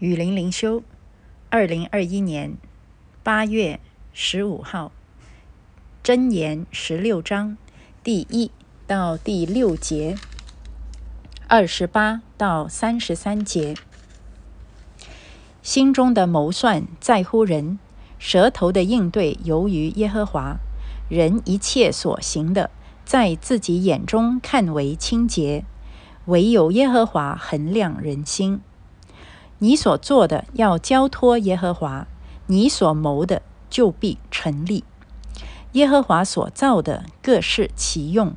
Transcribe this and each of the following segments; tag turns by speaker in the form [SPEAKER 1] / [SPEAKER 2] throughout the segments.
[SPEAKER 1] 雨林灵修，二零二一年八月十五号，箴言十六章第一到第六节，二十八到三十三节。心中的谋算在乎人，舌头的应对由于耶和华。人一切所行的，在自己眼中看为清洁，唯有耶和华衡量人心。你所做的要交托耶和华，你所谋的就必成立。耶和华所造的各是其用，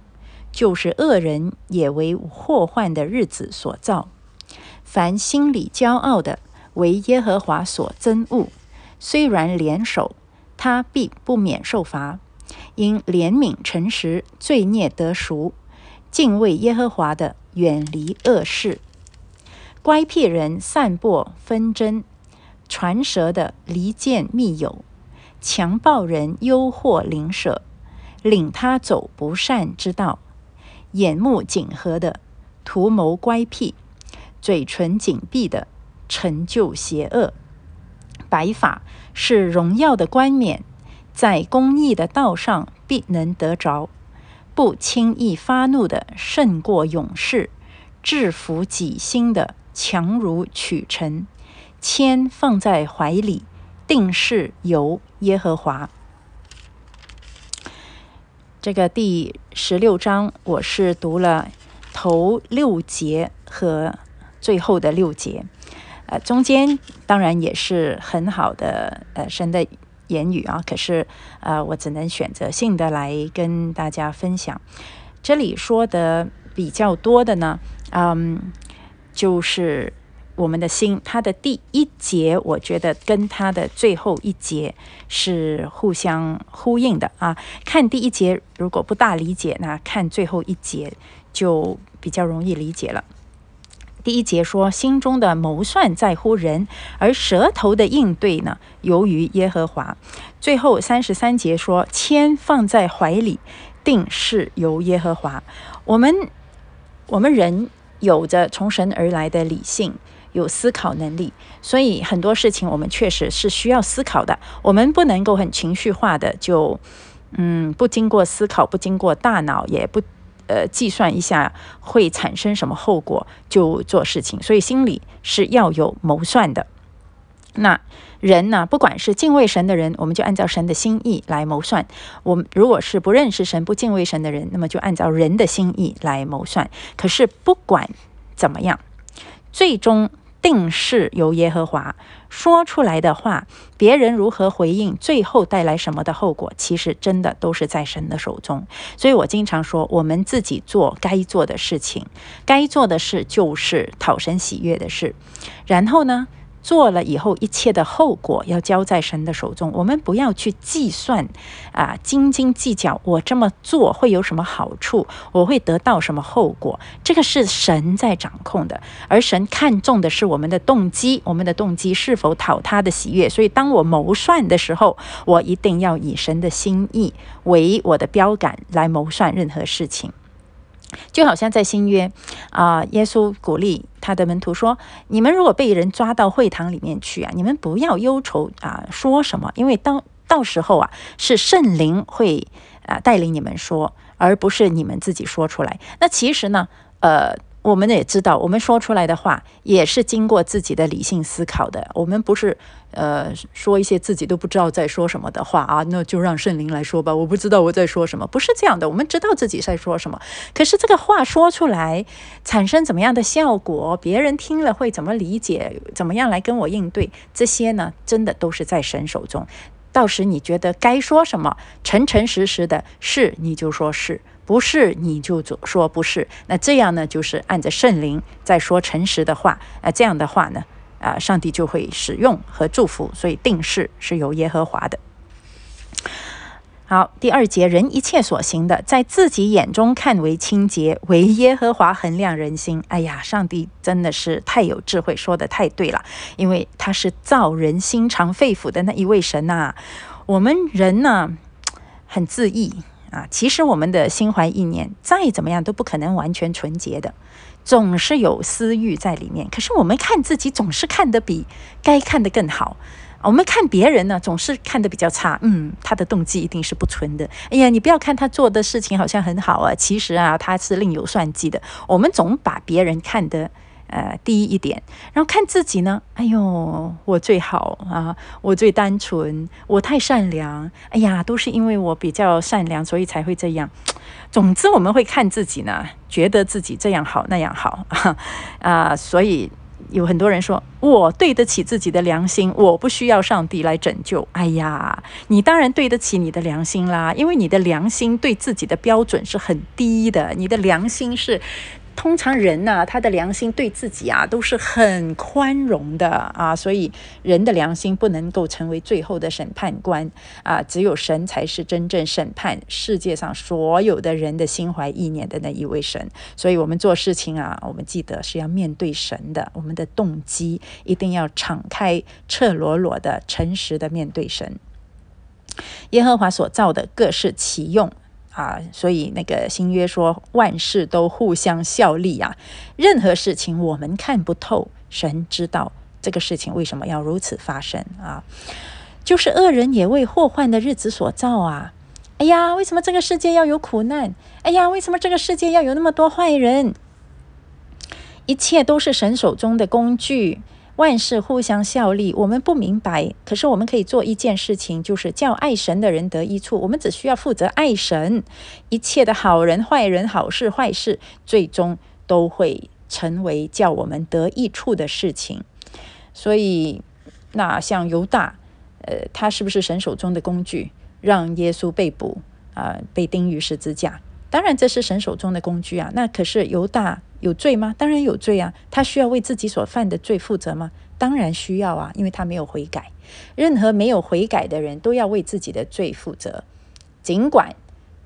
[SPEAKER 1] 就是恶人也为祸患的日子所造。凡心里骄傲的，为耶和华所憎恶。虽然联手，他必不免受罚。因怜悯诚实，罪孽得赎。敬畏耶和华的，远离恶事。乖僻人散播纷争，传舌的离间密友，强暴人诱惑邻舍，领他走不善之道。眼目紧合的图谋乖僻，嘴唇紧闭的成就邪恶。白发是荣耀的冠冕，在公义的道上必能得着。不轻易发怒的胜过勇士，制服己心的。强如取臣，谦放在怀里，定是由耶和华。这个第十六章，我是读了头六节和最后的六节，呃，中间当然也是很好的呃神的言语啊，可是呃，我只能选择性的来跟大家分享。这里说的比较多的呢，嗯。就是我们的心，它的第一节，我觉得跟它的最后一节是互相呼应的啊。看第一节如果不大理解，那看最后一节就比较容易理解了。第一节说心中的谋算在乎人，而舌头的应对呢，由于耶和华。最后三十三节说铅放在怀里，定是由耶和华。我们我们人。有着从神而来的理性，有思考能力，所以很多事情我们确实是需要思考的。我们不能够很情绪化的就，嗯，不经过思考，不经过大脑，也不呃计算一下会产生什么后果就做事情。所以心里是要有谋算的。那人呢？不管是敬畏神的人，我们就按照神的心意来谋算；我们如果是不认识神、不敬畏神的人，那么就按照人的心意来谋算。可是不管怎么样，最终定是由耶和华说出来的话，别人如何回应，最后带来什么的后果，其实真的都是在神的手中。所以我经常说，我们自己做该做的事情，该做的事就是讨神喜悦的事，然后呢？做了以后，一切的后果要交在神的手中。我们不要去计算，啊，斤斤计较。我这么做会有什么好处？我会得到什么后果？这个是神在掌控的，而神看重的是我们的动机，我们的动机是否讨他的喜悦。所以，当我谋算的时候，我一定要以神的心意为我的标杆来谋算任何事情。就好像在新约啊，耶稣鼓励他的门徒说：“你们如果被人抓到会堂里面去啊，你们不要忧愁啊，说什么？因为当到时候啊，是圣灵会啊带领你们说，而不是你们自己说出来。那其实呢，呃。”我们也知道，我们说出来的话也是经过自己的理性思考的。我们不是呃说一些自己都不知道在说什么的话啊，那就让圣灵来说吧。我不知道我在说什么，不是这样的。我们知道自己在说什么，可是这个话说出来产生怎么样的效果，别人听了会怎么理解，怎么样来跟我应对，这些呢，真的都是在神手中。到时你觉得该说什么，诚诚实实的是，你就说是。不是你就说不是，那这样呢，就是按着圣灵在说诚实的话，啊，这样的话呢，啊，上帝就会使用和祝福，所以定势是由耶和华的。好，第二节，人一切所行的，在自己眼中看为清洁，为耶和华衡量人心。哎呀，上帝真的是太有智慧，说的太对了，因为他是造人心肠肺腑的那一位神呐。我们人呢，很自意。啊。其实我们的心怀意念再怎么样都不可能完全纯洁的，总是有私欲在里面。可是我们看自己总是看得比该看的更好。我们看别人呢，总是看得比较差。嗯，他的动机一定是不纯的。哎呀，你不要看他做的事情好像很好啊，其实啊，他是另有算计的。我们总把别人看得呃低一点，然后看自己呢，哎呦，我最好啊，我最单纯，我太善良。哎呀，都是因为我比较善良，所以才会这样。总之，我们会看自己呢，觉得自己这样好那样好 啊，所以。有很多人说，我对得起自己的良心，我不需要上帝来拯救。哎呀，你当然对得起你的良心啦，因为你的良心对自己的标准是很低的，你的良心是。通常人呢，他的良心对自己啊都是很宽容的啊，所以人的良心不能够成为最后的审判官啊，只有神才是真正审判世界上所有的人的心怀意念的那一位神。所以我们做事情啊，我们记得是要面对神的，我们的动机一定要敞开、赤裸裸的、诚实的面对神。耶和华所造的各是其用。啊，所以那个新约说万事都互相效力啊，任何事情我们看不透，神知道这个事情为什么要如此发生啊，就是恶人也为祸患的日子所造啊。哎呀，为什么这个世界要有苦难？哎呀，为什么这个世界要有那么多坏人？一切都是神手中的工具。万事互相效力，我们不明白，可是我们可以做一件事情，就是叫爱神的人得益处。我们只需要负责爱神，一切的好人、坏人、好事、坏事，最终都会成为叫我们得益处的事情。所以，那像犹大，呃，他是不是神手中的工具，让耶稣被捕啊，被钉于十字架？当然，这是神手中的工具啊。那可是犹大。有罪吗？当然有罪啊！他需要为自己所犯的罪负责吗？当然需要啊，因为他没有悔改。任何没有悔改的人都要为自己的罪负责，尽管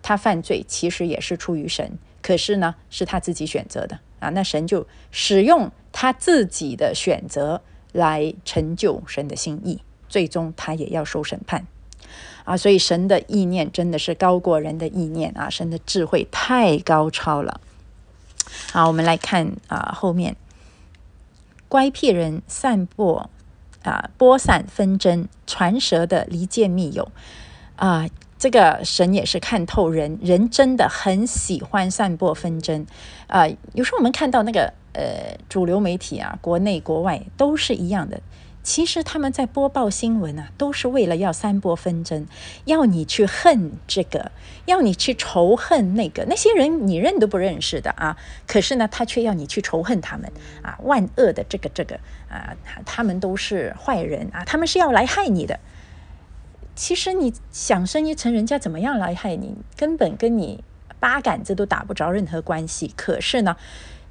[SPEAKER 1] 他犯罪其实也是出于神，可是呢是他自己选择的啊。那神就使用他自己的选择来成就神的心意，最终他也要受审判啊。所以神的意念真的是高过人的意念啊！神的智慧太高超了。好，我们来看啊，后面乖僻人散播啊，播散纷争，传舌的离间密友啊，这个神也是看透人，人真的很喜欢散播纷争啊。有时候我们看到那个呃主流媒体啊，国内国外都是一样的。其实他们在播报新闻啊，都是为了要散播纷争，要你去恨这个，要你去仇恨那个。那些人你认都不认识的啊，可是呢，他却要你去仇恨他们啊，万恶的这个这个啊，他们都是坏人啊，他们是要来害你的。其实你想深一层，人家怎么样来害你，根本跟你八竿子都打不着任何关系。可是呢，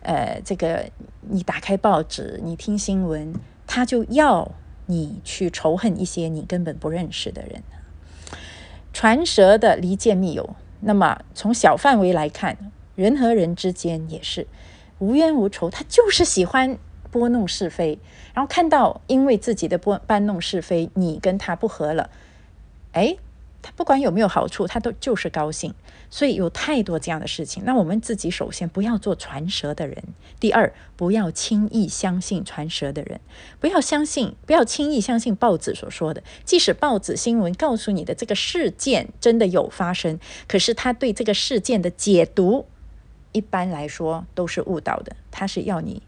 [SPEAKER 1] 呃，这个你打开报纸，你听新闻。他就要你去仇恨一些你根本不认识的人，传舌的离间密友。那么从小范围来看，人和人之间也是无冤无仇，他就是喜欢拨弄是非，然后看到因为自己的拨搬弄是非，你跟他不和了，哎。他不管有没有好处，他都就是高兴，所以有太多这样的事情。那我们自己首先不要做传舌的人，第二不要轻易相信传舌的人，不要相信，不要轻易相信报纸所说的。即使报纸新闻告诉你的这个事件真的有发生，可是他对这个事件的解读，一般来说都是误导的。他是要你，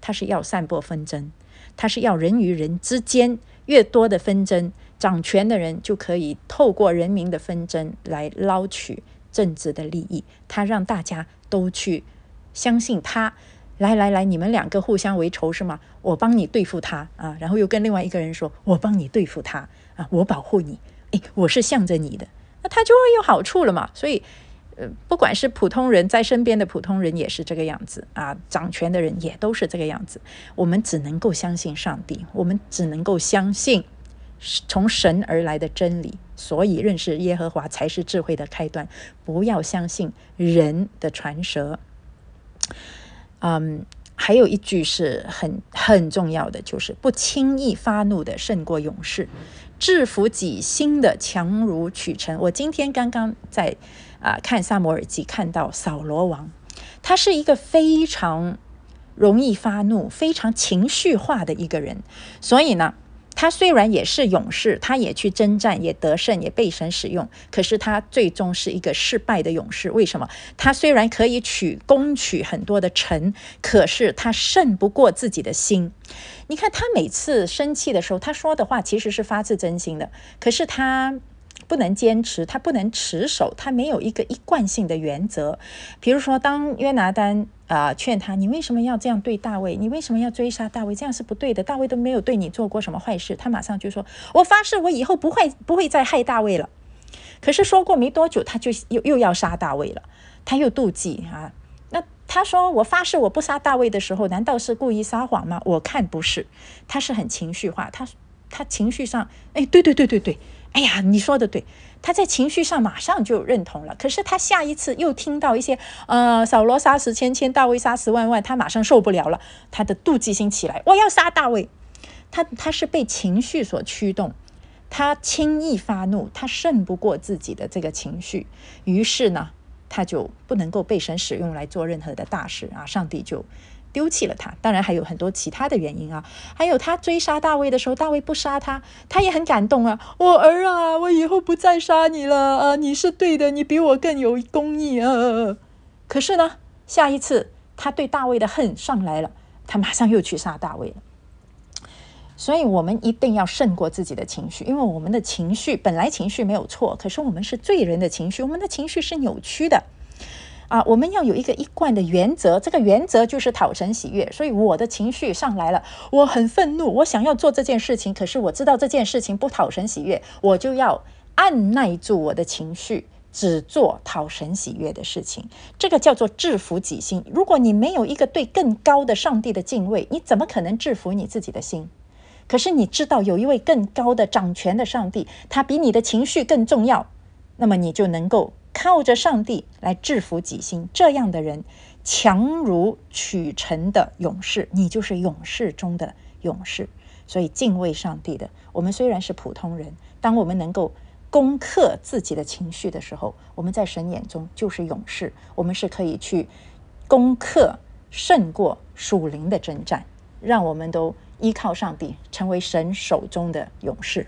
[SPEAKER 1] 他是要散播纷争，他是要人与人之间越多的纷争。掌权的人就可以透过人民的纷争来捞取政治的利益，他让大家都去相信他。来来来，你们两个互相为仇是吗？我帮你对付他啊，然后又跟另外一个人说，我帮你对付他啊，我保护你，诶，我是向着你的，那他就会有好处了嘛。所以，呃，不管是普通人在身边的普通人也是这个样子啊，掌权的人也都是这个样子。我们只能够相信上帝，我们只能够相信。从神而来的真理，所以认识耶和华才是智慧的开端。不要相信人的传舌。嗯，还有一句是很很重要的，就是不轻易发怒的胜过勇士，制服己心的强如取成。我今天刚刚在啊看萨摩尔记看到扫罗王，他是一个非常容易发怒、非常情绪化的一个人，所以呢。他虽然也是勇士，他也去征战，也得胜，也被神使用。可是他最终是一个失败的勇士。为什么？他虽然可以取攻取很多的城，可是他胜不过自己的心。你看他每次生气的时候，他说的话其实是发自真心的，可是他。不能坚持，他不能持守，他没有一个一贯性的原则。比如说，当约拿丹啊劝他：“你为什么要这样对大卫？你为什么要追杀大卫？这样是不对的。大卫都没有对你做过什么坏事。”他马上就说：“我发誓，我以后不会不会再害大卫了。”可是说过没多久，他就又又要杀大卫了。他又妒忌啊。那他说：“我发誓，我不杀大卫的时候，难道是故意撒谎吗？”我看不是，他是很情绪化。他他情绪上，哎，对对对对对。哎呀，你说的对，他在情绪上马上就认同了。可是他下一次又听到一些，呃，扫罗杀死千千，大卫杀死万万，他马上受不了了，他的妒忌心起来，我要杀大卫。他他是被情绪所驱动，他轻易发怒，他胜不过自己的这个情绪，于是呢，他就不能够被神使用来做任何的大事啊，上帝就。丢弃了他，当然还有很多其他的原因啊。还有他追杀大卫的时候，大卫不杀他，他也很感动啊。我儿啊，我以后不再杀你了啊！你是对的，你比我更有公义啊。可是呢，下一次他对大卫的恨上来了，他马上又去杀大卫了。所以，我们一定要胜过自己的情绪，因为我们的情绪本来情绪没有错，可是我们是罪人的情绪，我们的情绪是扭曲的。啊，我们要有一个一贯的原则，这个原则就是讨神喜悦。所以我的情绪上来了，我很愤怒，我想要做这件事情，可是我知道这件事情不讨神喜悦，我就要按耐住我的情绪，只做讨神喜悦的事情。这个叫做制服己心。如果你没有一个对更高的上帝的敬畏，你怎么可能制服你自己的心？可是你知道有一位更高的掌权的上帝，他比你的情绪更重要，那么你就能够。靠着上帝来制服己心，这样的人强如取城的勇士，你就是勇士中的勇士。所以敬畏上帝的，我们虽然是普通人，当我们能够攻克自己的情绪的时候，我们在神眼中就是勇士。我们是可以去攻克、胜过属灵的征战，让我们都依靠上帝，成为神手中的勇士。